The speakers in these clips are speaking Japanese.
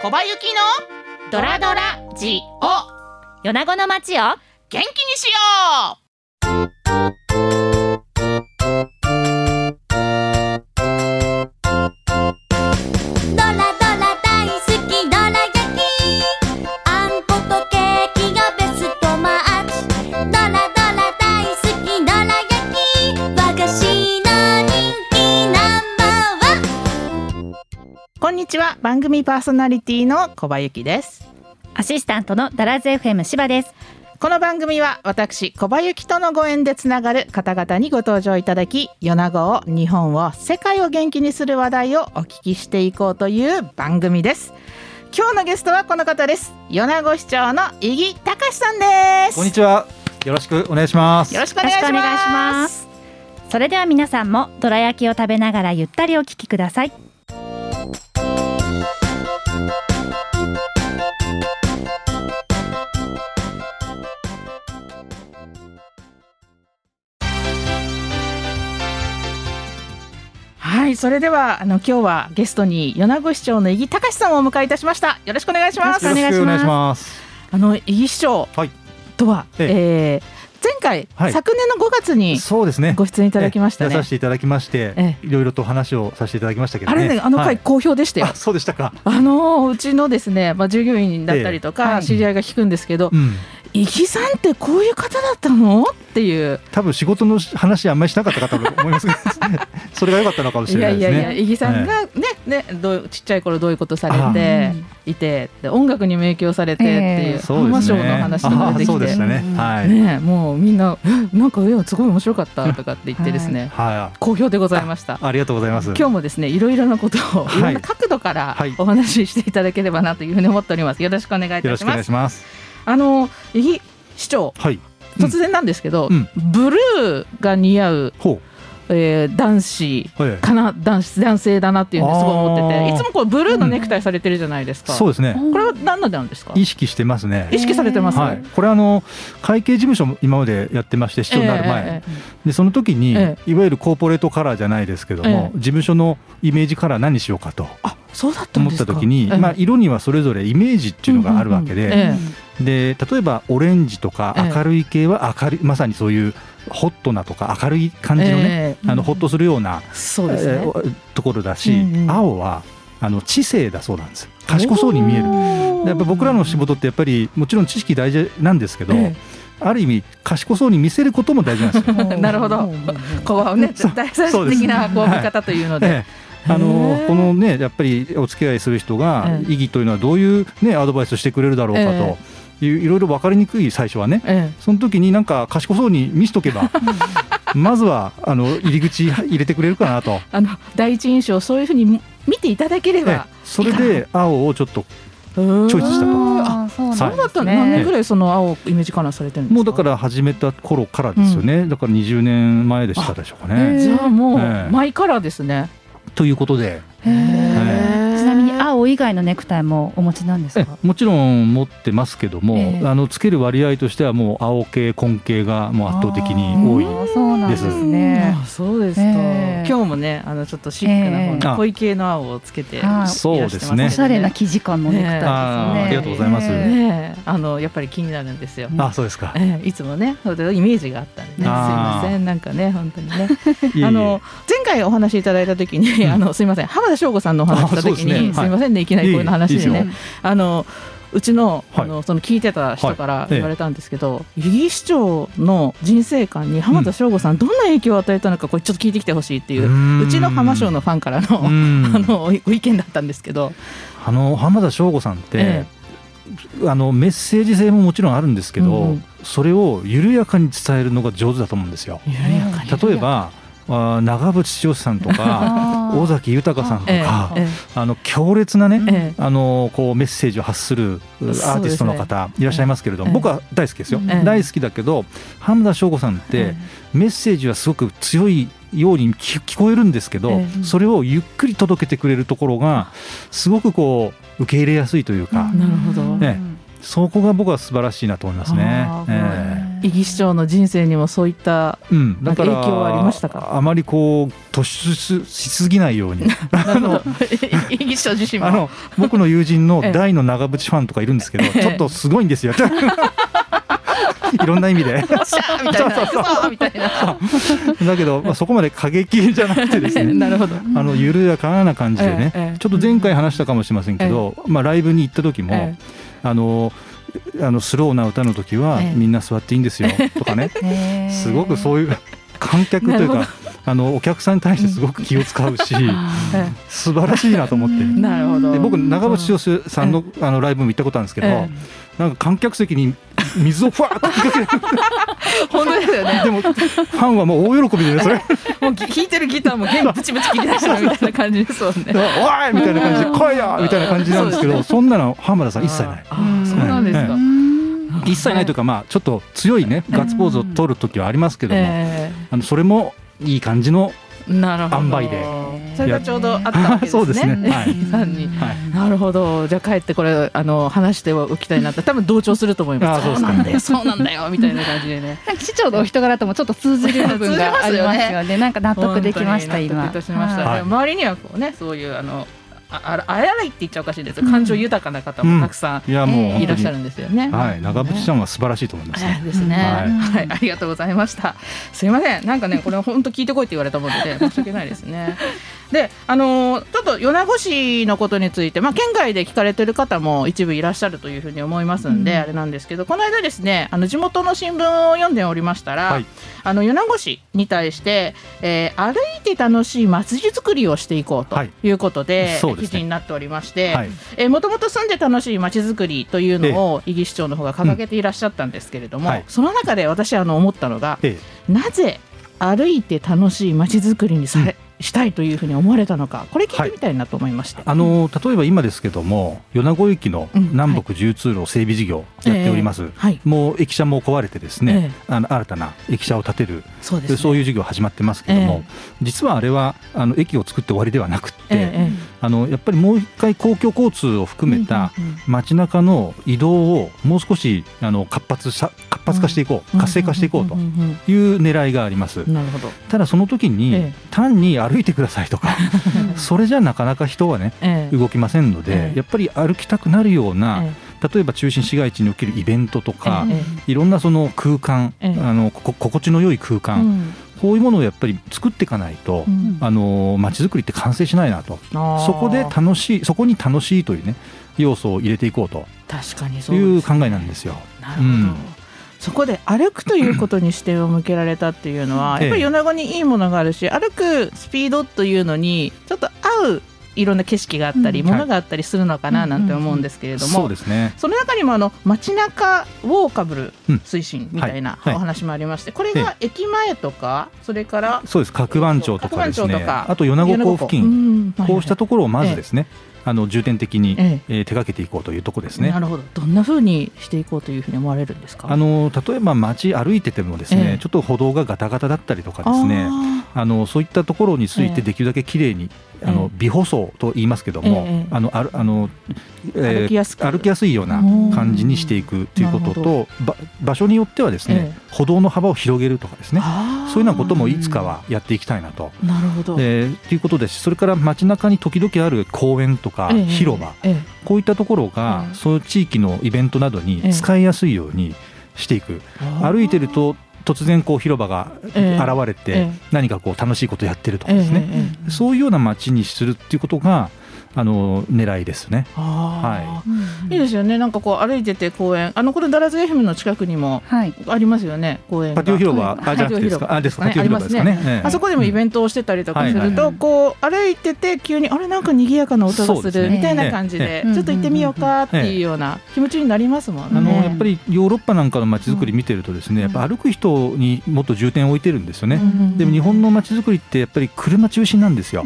小林のドラドラジオ。米子の街を元気にしよう。番組パーソナリティの小葉ゆきです。アシスタントのダラズ FM 柴です。この番組は私小葉ゆきとのご縁でつながる方々にご登場いただき米子を日本を世界を元気にする話題をお聞きしていこうという番組です。今日のゲストはこの方です。米子市長の伊木隆さんです。こんにちは。よろしくお願いします。よろしくお願いします。それでは皆さんもどら焼きを食べながらゆったりお聞きくださいはいそれではあの今日はゲストに米子市長の伊木隆さんをお迎えいたしましたよろしくお願いしますよろしくお願いします。あの伊木市長はい。とは、ええー前回、はい昨年の5月にそうですね。ご出演いただきましたね出させていただきまして、えいろいろと話をさせていただきましたけどね。あれねあの回はい好評でしたよ、あ、そうでしたか。あのうちのですね、まあ、従業員だったりとか、知り合いが聞くんですけどうん。「伊木さんってこういう方だったの?」っていう多分仕事の話あんまりしなかったかと思いますけど、それが良かったのかもしいやれないですね。いやいや伊木さんがね,、ねどうちっちゃい頃どういうことされていてで音楽にも影響されてっていう、ええそうですね。浜省の話とか出てきてね。はい。ねもうみんな「えなんかえすごい面白かった」とかって言ってですね、は好評でございましたい。。ありがとうございます。今日もですねいろいろなことをはいいろんな角度からはいお話ししていただければなというふうに思っております。よろしくお願いいよろしくお願いたします。あの伊木市長。はい。突然なんですけど、うん。ブルーが似合う、ほえー男子う。はい。かな男子男性だなっていうのすごい思ってていつもこうブルーのネクタイされてるじゃないですか。そうですね。これは何なんですか？意識してますね。意識されてます、はい、これあの会計事務所も今までやってまして市長になる前、ええでその時に、えいわゆるコーポレートカラーじゃないですけども、ええ。事務所のイメージカラー何にしようかと。あそうだったん思った時に、ええ。まあ、色にはそれぞれイメージっていうのがあるわけで、うんうんうんえ。で例えばオレンジとかええ。明るい系は明るいまさにそういうホットなとか明るい感じのね、ええ。あのホッとするような、そうですね。えーところだし、うんうん。青はあの知性だそうなんです賢そうに見える。でやっぱ僕らの仕事ってやっぱりもちろん知識大事なんですけど、えある意味賢そうに見せることも大事なんですよ。なるほど。こうねそう。大最終的なこう見方というので。ええあのこのねやっぱりお付き合いする人がええ。意義というのはどういうねアドバイスをしてくれるだろうかえといういろいろ分かりにくい最初はね。えその時になんか賢そうに見しとけば まずはあの入り口入れてくれるかなと。あの第一印象そういうふうに見ていただけれええ。ば。それで青をちょっとチョイスしたと。そうだったの、何年ぐらいその青イメージカラーされてるんですか？もうだから始めた頃からですよね、だから20年前でしたでしょうかね。じゃあもう、ええ。マイカラーですね。ということで。青以外のネクタイもお持ちなんですえか？もちろん持ってますけども、ええ。あのつける割合としてはもう青系紺系がもう圧倒的に多いあーそうなんですね。あそうですか、ええ。今日もねあのちょっとシックな方ええ。の濃い系の青をつけていらはいしてますけどそうですね。おしゃれな生地感のネクタイですね。ありがとうございます。あのやっぱり気になるんですよ。あそうですか、ええいつもね、そういうイメージがあったんでね、すいません、なんかね、本当にね。あの前回お話しいただいた時に、うん。あのすいません浜田省吾さんのお話しした時あそうですね。に、はい。すいませんねいきなりこういうの話でね。あのうちの,、はい。あのその聞いてた人からはい。言われたんですけど、伊木市長の人生観に浜田省吾さんどんな影響を与えたのかこれちょっと聞いてきてほしいっていううちの浜省のファンからの,、うん。あのご意見だったんですけど、あの浜田省吾さんって、えあのメッセージ性ももちろんあるんですけど、それを緩やかに伝えるのが上手だと思うんですよ。緩やかに。例えばあー長渕剛さんとか 尾崎豊さんとええか、え。あの強烈なね、ええ。あのこうメッセージを発するアーティストの方いらっしゃいますけれども、ええ。僕は大好きですよ、ええ。大好きだけど浜田省吾さんってメッセージはすごく強いように聞聞こえるんですけど、ええ。それをゆっくり届けてくれるところがすごくこう受け入れやすいというか、なるほど。えそこが僕は素晴らしいなと思いますね。あ。ーええ伊木市長の人生にもそういったうん、だから影響はありましたか？あまりこう突出しすぎないように。あの自身も。あの僕の友人のええ。大の長渕ファンとかいるんですけど、ええ。ちょっとすごいんですよ。いろんな意味で。だけど、まあ、そこまで過激じゃなくてですね。なるほど。あの緩やかな感じでね、ええええ。ちょっと前回話したかもしれませんけど、まあ、ライブに行った時も、え。あのあのスローな歌の時は、ええ。みんな座っていいんですよとかね。すごくうそういう観客というかあのお客さんに対してすごく気を使うし、え素晴らしいなと思って。なるほど。で僕長渕剛さんのあのライブも行ったことあるんですけど、えなんか観客席に水をふわーっと吹きかける。本当ですよね。でもファンはもう大喜びでねそれ。もうぎ弾いてるギターも弦ブチブチ切り出したみたいな感じですもんね。おいみたいな感じで来いよみたいな感じなんですけどそんなの浜田さん一切ないですか。一切ないというかまあちょっと強いねガッツポーズを取る時はありますけども、えあのそれもいい感じの、えなるほど。塩梅でそれがちょうどあったわけですね。なるほど。じゃあ帰ってこれあの話しておきたいなって多分同調すると思います。そうなんだよ、そうなんだよみたいな感じでね。なんか市長のお人柄ともちょっと通じる部分がありますよね。なんか納得できました今。本当に納得いたしました。はいでも周りにはこうねそういうあのあああらいって言っちゃおかしいですよ。感情豊かな方もたくさいやもういらっしゃるんですよね。はい、長渕さんは素晴らしいと思います、ね。ですね、ははいい、ありがとうございました。すいません、なんかね、これ本当聞いてこいって言われたもんで、申し訳ないですね。で、あのーちょっと米子市のことについて、まあ、県外で聞かれてる方も一部いらっしゃるというふうに思いますんで、あれなんですけど、この間ですね、あの地元の新聞を読んでおりましたら。はい。あの米子市に対して、えー歩いて楽しい祭り作りをしていこうとはい。いうことで、そうですね。記事になっておりまして、はい。えーもともと住んで楽しいまちづくりというのを伊木市長の方が掲げていらっしゃったんですけれども、はい。その中で私あの思ったのがえなぜ歩いて楽しいまちづくりにされ、したいというふうに思われたのかこれ聞いてみたいなと思いまして、あの例えば今ですけども米子行きのうん。南北重通路整備事業やっております、えーはい。もう駅舎も壊れてですね、あの新たな駅舎を建てるそうですね。そういう事業始まってますけども、実はあれはあの駅を作って終わりではなくって、ええあのやっぱりもう一回公共交通を含めた街中の移動をもう少しあの活発さ活発化していこう、活性化していこうという狙いがあります。うんなるほど、ただその時に、ええ。単に歩いてくださいとか それじゃなかなか人はねええ。動きませんので、ええ。やっぱり歩きたくなるような、え例えば中心市街地におけるイベントとか、えいろんなその空間、ええ。あのこ心地の良い空え間、うんこういうものをやっぱり作っていかないと、うん。あの街づくりって完成しないなと。そこで楽しいそこに楽しいというね要素を入れていこうと。確かにそうね。う考えなんですよ。なるほど、うん。そこで歩くということに視点を向けられたっていうのは、ええ。やっぱり米子にいいものがあるし歩くスピードというのにちょっと合ういろんな景色があったり、うん。ものがあったりするのかななんて思うんですけれども、そうですね。その中にもあの街中ウォーカブルうん。推進みたいなお話もありまして、これが駅前とかそれからそうです。角番町とかですね。角番町とかあと米子港付近、近こうしたところをまずですね、あの重点的に、ええ。ー手掛けていこうというところですね。なるほど。どんな風にしていこうというふうに思われるんですか？あの例えば街歩いててもですね、ええ。ちょっと歩道がガタガタだったりとかですね。ああのそういったところについええ。てできるだけきれいに、あえの微舗装と言いますけども、ええあのあるあの、えー歩きやすく。歩きやすいような感じにしていくということとば場所によってはですね、え歩道の幅を広げるとかですねそういうようなこともいつかはやっていきたいなと。なるほど、えーということです。それから街中に時々ある公園とかええ。広場、ええ。こういったところが、ええ。そういう地域のイベントなどにええ。使いやすいようにしていく、歩いてると突然こう広場が現え。えれて、ええ。何かこう楽しいことやってるとかええ。ですね、ええ。そういうような街にするっていうことがあの狙いですね。あー。い。いですよね。なんかこう歩いてて公園。あのこれダラズ FM の近くにもはい。ありますよね公園が。パティオ広場、はい。あじゃなくてですか、あですか、パティオ広場ですかね。ええ。あそこでもイベントをしてたりとかすると、こう歩いてて急にあれなんか賑やかな音がするみたいな感じで、ええ。ちょっと行ってみようかっていうような気持ちになりますもんね。あのねやっぱりヨーロッパなんかの街づくり見てるとですね、やっぱ歩く人にもっと重点を置いてるんですよね。でも日本の街づくりってやっぱり車中心なんですよ。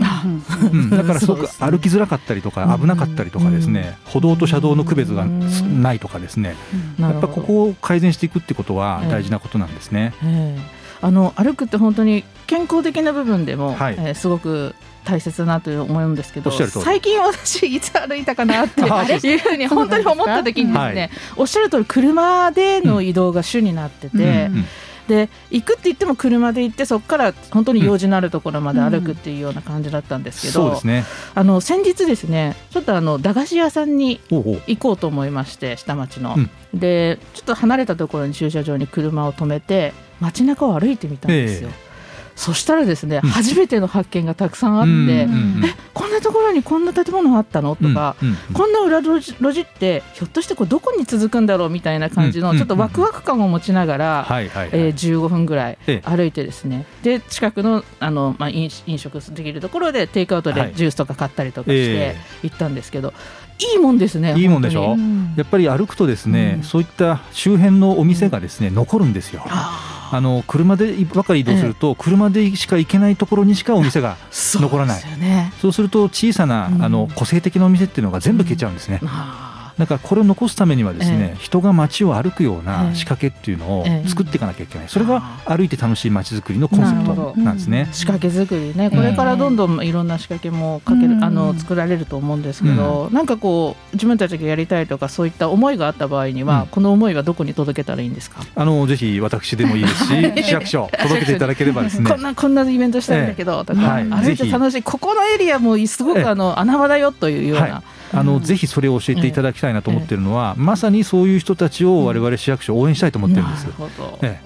うん、だからすごく歩きづらかったりとか危なかったりとかですね、歩道と車道の区別がないとかですね、やっぱここを改善していくってことは大事なことなんですね。ええ。あの歩くって本当に健康的な部分でも、はい。えーすごく大切なと思うんですけど最近私いつ歩いたかなって いうふうに本当に思った時にですね、はい。おっしゃる通り車での移動が主になってて、うんで行くって言っても車で行ってそこから本当に用事のあるところまで歩くっていうような感じだったんですけど、そうですね。あの先日ですねちょっとあの駄菓子屋さんに行こうと思いまして下町の、うん。でちょっと離れたところに駐車場に車を止めて街中を歩いてみたんですよ、えそしたらですね、うん。初めての発見がたくさんあって、うんうんえこんなところにこんな建物あったの？とか、うんうんこんな裏路地路地ってひょっとしてこうどこに続くんだろうみたいな感じうんのちょっとワクワク感を持ちながら、はいはいはい。えー15分ぐらいええ。歩いてですね。で近くのあの、まあ、飲飲食できるところでテイクアウトはい。でジュースとか買ったりとかしてえ行ったんですけど、いいもんですねいいもんでしょ？うん。やっぱり歩くとですね、うん。そういった周辺のお店がですね、残るんですよ。ああの車でばかり移動すると、車でしか行けないところにしかお店がー残らないそうですよね。そうすると小さな、うん。あの個性的なお店っていうのが全部消えちゃうんですね。あだからこれを残すためにはですね、え人が街を歩くようえなえ仕掛けっていうのをええ。作っていかなきゃいけない、それがあ歩いて楽しい街づくりのコンセプトなんですね。ー。仕掛け作りね。これからどんどんいろんな仕掛けもかける、うん。あの作られると思うんですけど、なんかこう自分たちがやりたいとかそういった思いがあった場合には、うん。この思いはどこに届けたらいいんですか、あのぜひ私でもいいですし、市役所届けていただければですね。こん。なこんなイベントしたいんだけどとか、はい。歩いて楽しい。ここのエリアもすごええ。くあの穴場だよというような、はいあのぜひそれを教えていただきたいなと思ってるのは、まさにそういう人たちを我々市役所応援したいと思ってるんです。なる。ほど、え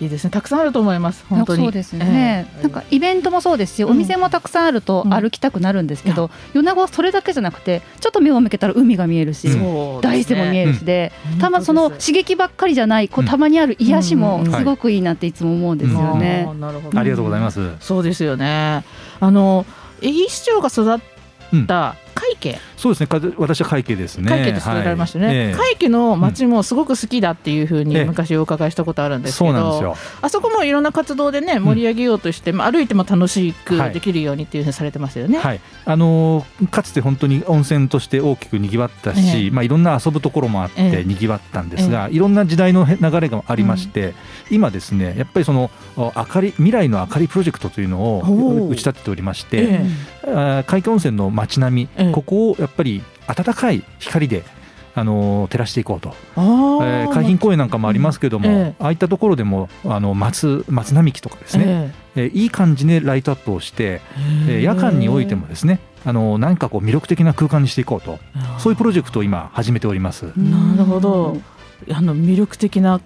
いいですね。たくさんあると思います本当に。そうですね、ええ。なんかイベントもそうですし、うん。お店もたくさんあるとうん。歩きたくなるんですけど、米子はそれだけじゃなくてちょっと目を向けたら海が見えるし、うんそう大山も見えるしで、うん。たまその刺激ばっかりじゃないこううん。たまにある癒しもうん。すごくいいなっていつも思うんですよね。あー。なるほど。ありがとうございます。そうですよね。あの市長が育った海家、そうですね。か私は会計ですね。海家で育てられましたね、はい。ええ。海家の町もすごく好きだっていうふうにええ。昔お伺いしたことあるんですけど。あそこもいろんな活動でね盛り上げようとして、まあ、歩いても楽しくはい。できるようにっていうふうにされてますよね。はい、あのーかつて本当に温泉として大きくにぎわったし、ええ。まあ、いろんな遊ぶところもあっええ。てにぎわったんですが、いろんな時代のへ流れがありまして、今ですねやっぱりそのお明かり未来の明かりプロジェクトというのおをー。打ち立てておりまして、海峡温泉の街並み、ええ。ここをやっぱり暖かい光であのー照らしていこうと、あえーー海浜公園なんかもありますけども、ええああいったところでもあの松松並木とかですね、ええ。ーいい感じでライトアップをして、ええー。夜間においてもですねあの何かこう魅力的な空間にしていこうと。そういうプロジェクトを今始めております。なるほど。あの魅力的な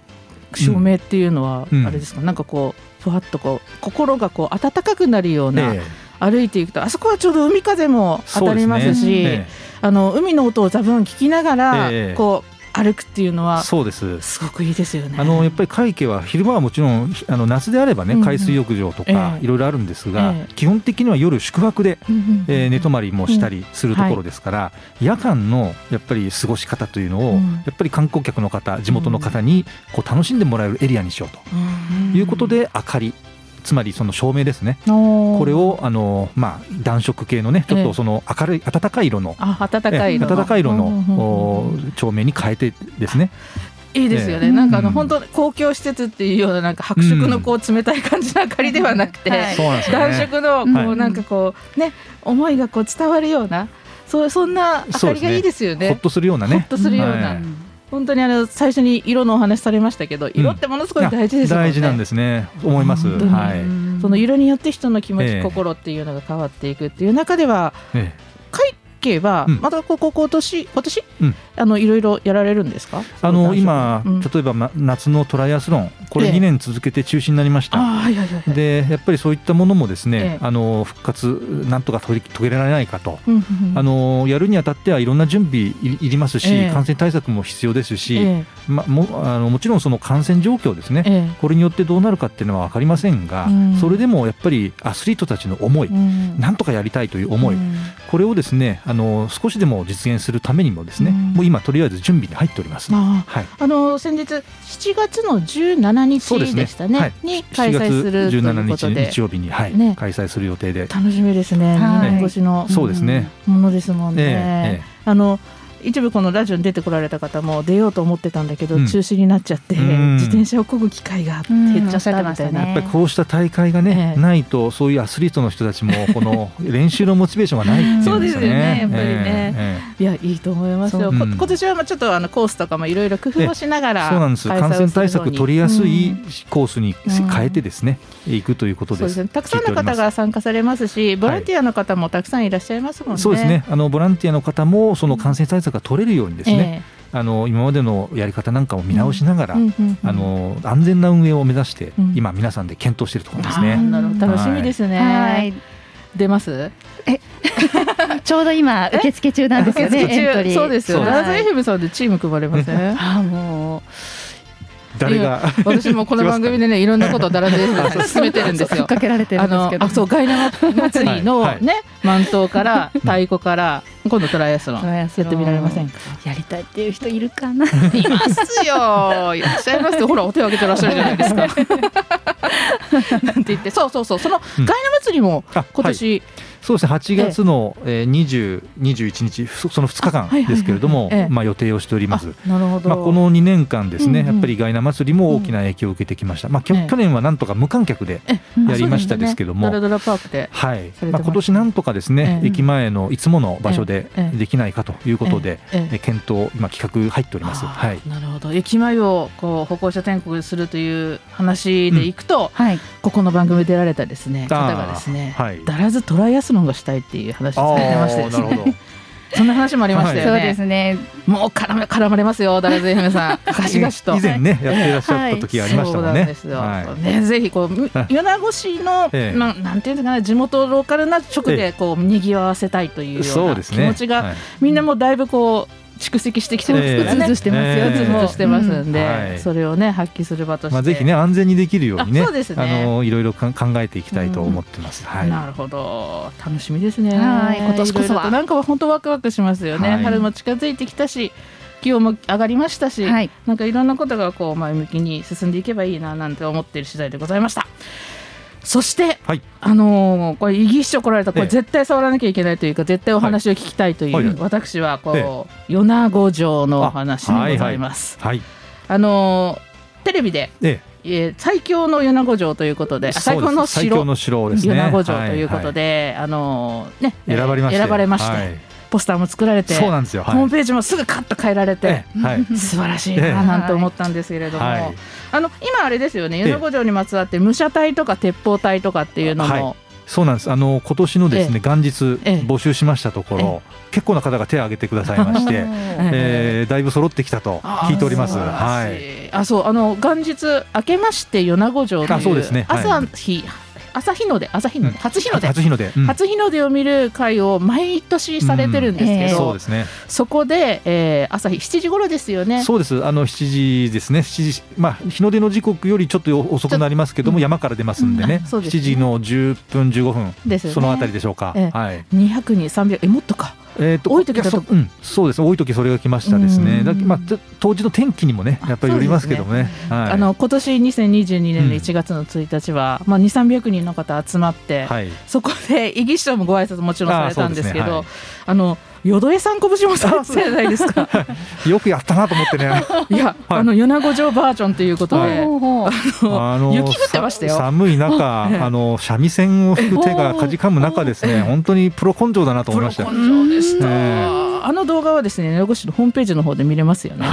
照明っていうのは、うん。あれですか？なんかこうふわっとこう心がこう温かくなるような、ええ歩いていくとあそこはちょうど海風も当たりますしそうですね。あの海の音を多分聞きながら、ええこう歩くっていうのええはそうです。すごくいいですよね。あのやっぱり海家は昼間はもちろんあの夏であればねうんうん。海水浴場とかええ。いろいろあるんですが、ええ。基本的には夜宿泊で、うんうんえー寝泊まりもしたりするところですから、夜間のやっぱり過ごし方というのを、うん。やっぱり観光客の方地元の方にこう楽しんでもらえるエリアにしようということで明かりつまりその照明ですね。ここれをあの、まあ、暖色系のねちょっとその明るい暖かい色のあ暖かい色の。照明に変えてですね。いいですよね、ええ。なんかあのうん。本当公共施設っていうようななんか白色のこう冷たい感じの明かりではなくて、暖色のこはい。うなんかこうね思いがこう伝わるようなそうそんな明かりがいいですよね。ほっとするようなね。ほっとするような、はい本当にあの最初に色のお話されましたけど色ってものすごい大事ですもんね。大事なんですね。思います。はい、その色によって人の気持ち、ええ。心っていうのが変わっていくっていう中ではえ会計はうん。またここ今年今年、うん。あのいろいろやられるんですか？あの今、うん。例えば、ま、夏のトライアスロンこれええ。2年続けて中止になりました、でやっぱりそういったものもですね、ええ。あの復活なんとか取り遂げられないかと、あのやるにあたってはいろんな準備いいりますし、ええ。感染対策も必要ですし、えま、もあのもちろんその感染状況ですね、ええ。これによってどうなるかっていうのは分かりませんが、うん。それでもやっぱりアスリートたちの思い、なんとかやりたいという思い、うん。これをですねあの少しでも実現するためにもですね、うん。もう今とりあえず準備に入っております。あはい。あの先日7月の17そうですね日でしたねはい。に開催するという7月17ことで。日日曜日に、はいね。開催する予定で、楽しみですね。はい。2年越しのそうですね。うんものですもんね、えええ。あの一部このラジオに出てこられた方も出ようと思ってたんだけど、うん。中止になっちゃって、うん。自転車を漕ぐ機会が減っちゃったみたいな、うん。やっぱりこうした大会がね、ええ。ないとそういうアスリートの人たちも この練習のモチベーションがないっていうんですよね。そうですよねやっぱりね。ええいやいいと思いますよ、そう。うんこ今年はまあちょっとあのコースとかもいろいろ工夫をしながらそうなんです。感染対策取りやすいうん。コースにうん変えてですね、行くということです。たくさんの方が参加されますし、ボランティアの方もたくさんいらっしゃいますもんね。そうですね。あのボランティアの方もその感染対策が取れるようにですね、あの今までのやり方なんかを見直しながら、ええうんうんうん。あの安全な運営を目指して、うん。今皆さんで検討しているところですね。楽しみですね。はい。出ます？ちょうど今受付中なんですよねそうですよ。ラズエフムさんでチーム組まれません？あもう。誰が私もこの番組でねいろんなことをダラズエフムさんに進めてるんですよ。かけられてるあんですけど。のあそうガイナ祭りのはい。はい。ね満頭から太鼓から今度トライアスロンやってみられませんか？やりたいっていう人いるかないますよ。いらっしゃいますよ。ほらお手を挙げてらっしゃるじゃないですか。なんて言ってそうそうそうそのガイナ祭りもあ今年、そうですね8月の、えー、20、21日そその2日間ですけれども、ええ。まあ、予定をしております。あなるほど。まあ、この2年間ですね、やっぱりガイナ祭りも大きな影響を受けてきました、まあ、去年はなんとか無観客で、えやりましたですけども。はい。まあ、今年なんとかですね、ええ。駅前のいつもの場所でええ。できないかということで、ええ。ええ。え検討、今、企画入っております。あはい。ーなるほど。駅前をこう歩行者天国にするという話でいくと、はいここの番組出られたですね方がですね、はい。だらずトライアスロンがしたいっていう話されてまして。ですねそんな話もありましたそうよね、ですね。もう絡め絡まれますよだらず FM さん。ガシガシと。以前ね、やっていらっしゃった時がありましたもんそうなんね。ですよ。はい。ねぜひこう米子市の、ええ。まあなんていうんですかね地元ローカルな直えでこう賑わせたいというような気そうですね。持ちが、はい。みんなもうだいぶこう蓄積してきてますええからね。うつしてますよええうつうつしてますんで、それをね発揮する場として。まあ、ぜひね安全にできるようにねあそうですねあのいろいろか考えていきたいと思ってます。はいなるほど楽しみですね。はい今年こそはなんかは本当ワクワクしますよね。はい春も近づいてきたし。気温も上がりましたし、はいなんかいろんなことがこう前向きに進んでいけばいいななんて思っている次第でございました。そして、はい。あのーこれイギ市長来られたこれええ。絶対触らなきゃいけないというか絶対お話を聞きたいという、はい。はい。私はこう、え米子城のお話でございます。あ,、はいのーテレビで、ええ。ー最強の米子城ということで最強の城。の城ですね。米子城ということはで、あのーねいはい選ばれまして。選ばれまして、はいポスターも作られてそうなんですよ。はい。ホームページもすぐカッと変えられて、ええはい。素晴らしいななんて思ったんですけれども、はい。あの今あれですよねええ。米子城にまつわって武者隊とか鉄砲隊とかっていうのも、はい。そうなんです。あの今年のですね、元日ええ。募集しましたところ、結構な方が手を挙げてくださいまして、えーだいぶ揃ってきたと聞いております。はい。あそうあの元日明けまして米子城というあそうですね。はい。朝日、朝日の出朝日の出、うん初日の出初日の出。うん初日の出を見る会を毎年されてるんですけど、そうですね。そこで、えー朝日7時頃ですよね。そうです。あの7時ですね。7時、まあ日の出の時刻よりちょっと遅くなりますけども、うん山から出ますんでね。うんそうですね7時の10分15分、そのあたりでしょうか。ええはい。200人300えもっとかえーと多い時だとやそうん、そうです。多い時それが来ましたですね。まあ当時の天気にもね、やっぱりよりますけどもね。はい。あの今年2022年の1月の1日は、まあ、2 3 0 0人の方集まって、はい。そこでイギ市長もご挨拶もちろんされたんですけどああそうですねの淀江さん拳もされてたじゃないですか。よくやったなと思ってね。いや、はい。あの米子城バージョンということで、はい。あの雪降ってましたよ。さ寒い中、ええあの三味線を吹く手がかじかむ中ですね、本当にプロ根性だなと思いました。よ。プロ根性でした、え。あの動画はですね米子市のホームページの方で見れますよね。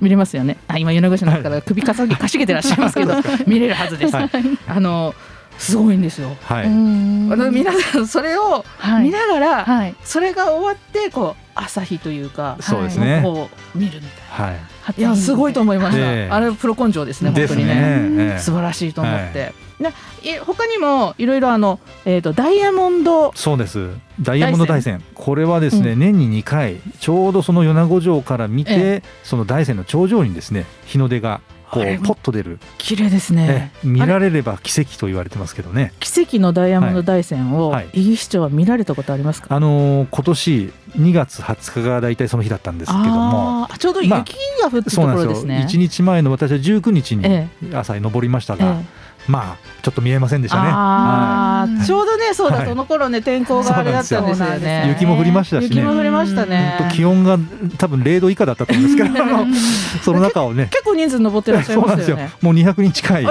見れますよね。あ今米子市の方から首かさぎかしげてらっしゃいますけど見れるはずです、はい。あのすごいんですよ。はい。あの皆さんそれをはい。見ながら、はい。それが終わってこう朝日というかそうですね。こう見るみたいはないやすごいと思いました、ええ。あれプロ根性ですねい。ですね。本当にね。ええ。素晴らしいと思って、ねい。他にもいろいろあの、えー、とダイヤモンド。そうです。ダイヤモンド大山。これはですね、う年に2回、ちょうどその米子城から見て、えその大山の頂上にですね、日の出がこうポッと出る、綺麗ですね。ええ見られれば奇跡と言われてますけどね。奇跡のダイヤモンド大山を、はい。イギ市長は見られたことありますか？あのー今年2月20日が大体その日だったんですけども、あーちょうど雪まあが降ってたとそうなんですよ。ころですね、1日前の私は19日にえ朝に登りましたえが、まあちょっと見えませんでしたね。ちょうどねそうだ、はいその頃ね天候があれだったんですよね。よ雪も降りましたしね。雪も降りましたね。気温が多分0度以下だったと思うんですけど、その中をね、結構人数登ってらっしゃいそうなんですよ。ましたよね。もう200人近い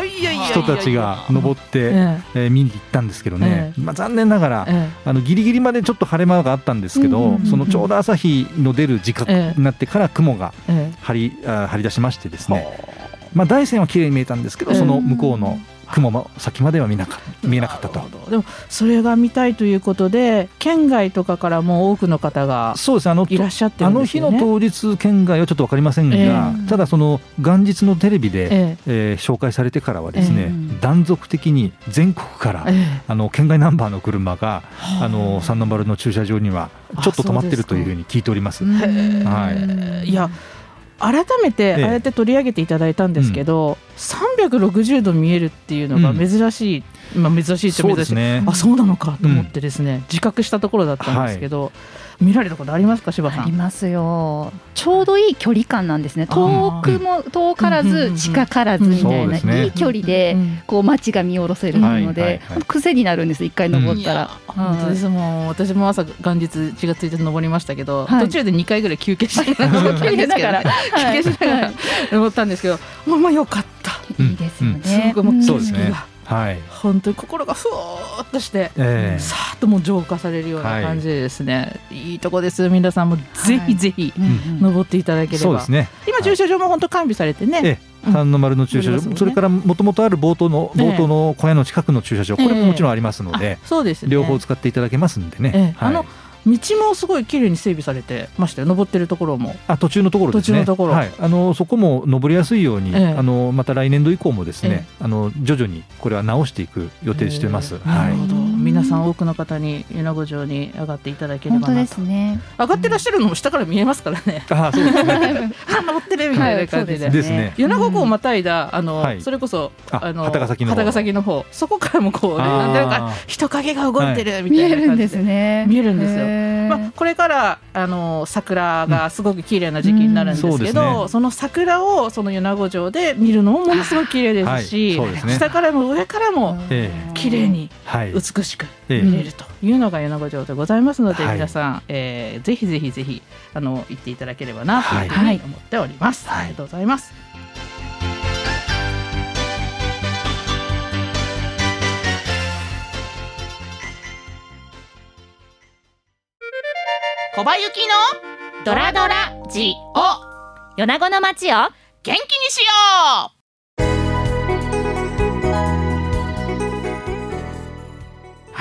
人たちが登って、ええー見に行ったんですけどね、えまあ、残念ながら、ええ。あのギリギリまでちょっと晴れ間があったんですけど、そのちょうど朝日の出る時間ええになってから雲がえ張りあ張り出しましてですね、まあ、大山は綺麗に見えたんですけど、その向こうの雲も先までは見なか見えなかったと。でもそれが見たいということで県外とかからも多くの方がそうですあのいらっしゃってあの。日の当日県外はちょっと分かりませんが、ええ。ただその元日のテレビで、ええ。ー紹介されてからはですね、ええ。断続的に全国から、ええ。あの県外ナンバーの車がえあ。の三ノ丸の駐車場にはちょっと止まってるというふうに聞いております。はい。いや改めてええ。ああやって取り上げていただいたんですけど、360度見えるっていうのが珍しい、まあ珍しいっちゃそう珍しい、ですね。あそうなのかと思ってですね、自覚したところだったんですけど、見られたことありますか柴さん？ありますよ。ちょうどいい距離感なんですね。遠くも遠からうんうんうんうん。ず近からずみたいないい距離でうんこう街が見下ろせるので癖になるんです一回登ったら。いや本当です。もう私も朝元日1月1日登りましたけど、はい。途中で2回ぐらい休憩しながら登ったんですけど、ね、はい休憩しながら登ったんですけど、まあまあ良かった。いいですよすねごくもう景色がはい。本当に心がふわーっとして。ええ。さーっともう浄化されるような感じでですね、い、いとこです。皆さんもぜひぜひうんうん。登っていただければ、そうですね。今駐車場も本当完備されてね、えうん。三の丸の駐車場、ね。それからもともとある冒頭のええ。冒頭の小屋の近くの駐車場、これももちろんありますのであ、そうですね。両方使っていただけますんでね。ええ。はい。あの道もすごい綺麗に整備されてましたよ。登ってるところも。あ途中のところですね。途中のところ。はい、あのそこも登りやすいように、ええ。あのまた来年度以降もですね、あの徐々にこれは直していく予定してます。はい。るほど皆さん多くの方に米子城に上がっていただけれ本当でばなとすね。上がってらっしゃるのも下から見えますからね。あそうですね。あ登ってるみたいな感じで、はいですね。米子港をまたいだあの、はい。それこそああの旗ヶ崎の方。崎の方。そこからもこうねなんか人影が動いてるみ見たいな感じでえるんですね。見えるんですよ。まあ、これからあの桜がすごく綺麗な時期になるんですけど、うん。そうですね。その桜をその米子城で見るのもものすごい綺麗ですし、はい。そうですね。下からも上からもえ。綺麗にはい。美しくええ。見れるというのが米子城でございますので、はい。皆さん、えーぜひぜひぜひあの行っていただければなというふうはいに思っております。はい。ありがとうございます。小林幸のドラドラジオ。米子の街を元気にしよう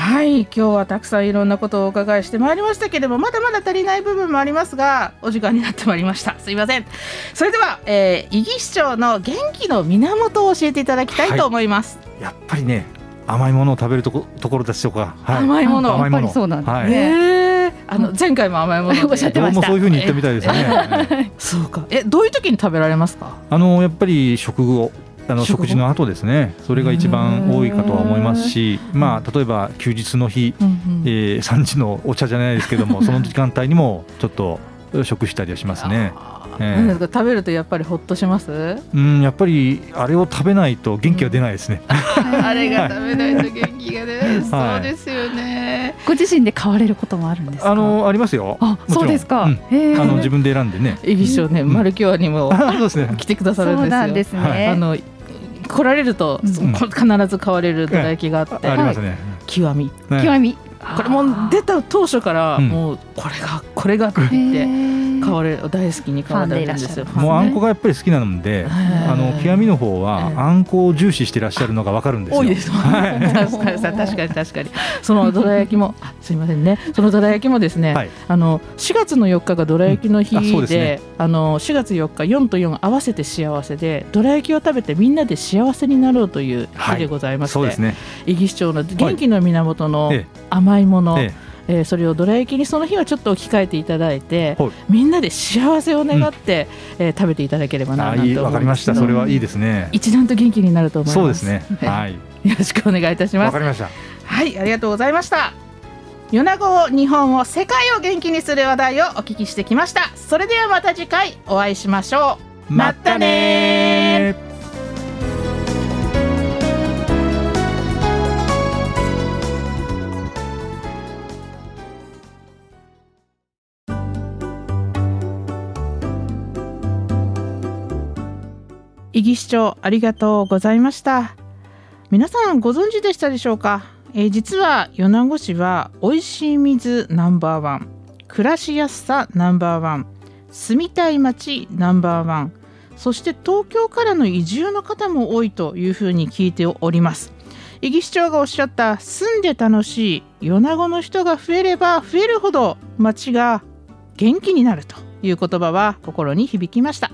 はい今日はたくさんいろんなことをお伺いしてまいりましたけれどもまだまだ足りない部分もありますがお時間になってまいりました。すいません。それでは、えー、伊木市長の元気の源を教えていただきたいと思います、やっぱりね甘いものを食べるとこところでしょうか。はい。甘いもの甘いもの。やっぱりそうなんですね。はい。えー。あの前回も甘いもので。おっしゃってました。そういうふうに言ったみたいですね。そうか。えどういう時に食べられますか？あのやっぱり食後あの食事の後ですね。それが一番多いかとは思いますしまあ例えば休日の日、うんうん。えー、3時のお茶じゃないですけどもその時間帯にもちょっと食したりはしますね。ええ。何ですか食べるとやっぱりほっとします？うんやっぱりあれを食べないと元気が出ないですね。あれが食べないと元気が出ない、はい。そうですよね。ご自身で買われることもあるんですか？あのありますよ。あそうですか、うん。あの自分で選んでね。エビショね、うん。マルキュアにもあ そうですね。来てくださるんですよ。そうなんですね、はい。あの来られると、必ず買われるどら焼きがあって、あありますね。極み。ね。極みこれもう出た当初から、うんもうこれがこれがって言って買われ大好きに買われるんですよ。もうあんこががやっぱり好きなので、はいあの極みの方はええあんこを重視してらっしゃるのがわかるんですよ。多いです。確かにさ確かに確かに。そのどら焼きもあすいませんね。そのどら焼きもですね。はいあの4月の4日がどら焼きの日であの4月4日4と4合わせて幸せでどら焼きを食べてみんなで幸せになろうという日でございまして、そうですね。伊木市長の元気の源のえ甘いもの、ええ。ーそれをどら焼きにその日はちょっと置き換えていただいて、はい。みんなで幸せを願って、えー食べていただければえななんてあいいわ思うんです。けどかりました。それはいいですね。一段と元気になると思います。そうですね。ははい。よろしくお願いいたします。わかりました。はいありがとうございました。米子を日本を世界を元気にする話題をお聞きしてきました。それではまた次回お会いしましょう。またね伊木市長ありがとうございました。皆さんご存知でしたでしょうか、えー実は米子市は美味しい水ナンバーワン暮らしやすさナンバーワン住みたい街ナンバーワンそして東京からの移住の方も多いというふうに聞いております。伊木市長がおっしゃった住んで楽しい米子の人が増えれば増えるほど街が元気になるという言葉は心に響きました、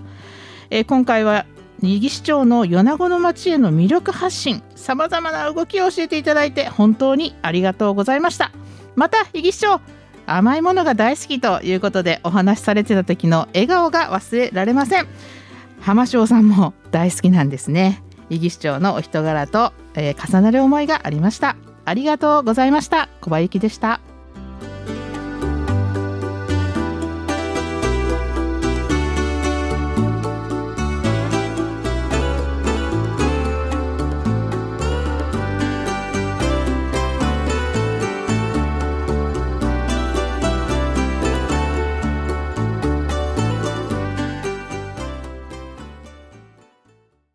えー今回は伊木市長の米子の街への魅力発信さまざまな動きを教えていただいて本当にありがとうございました。また伊木市長甘いものが大好きということでお話しされてた時の笑顔が忘れられません。浜翔さんも大好きなんですね。伊木市長のお人柄と、えー重なる思いがありました。ありがとうございました。小林でした。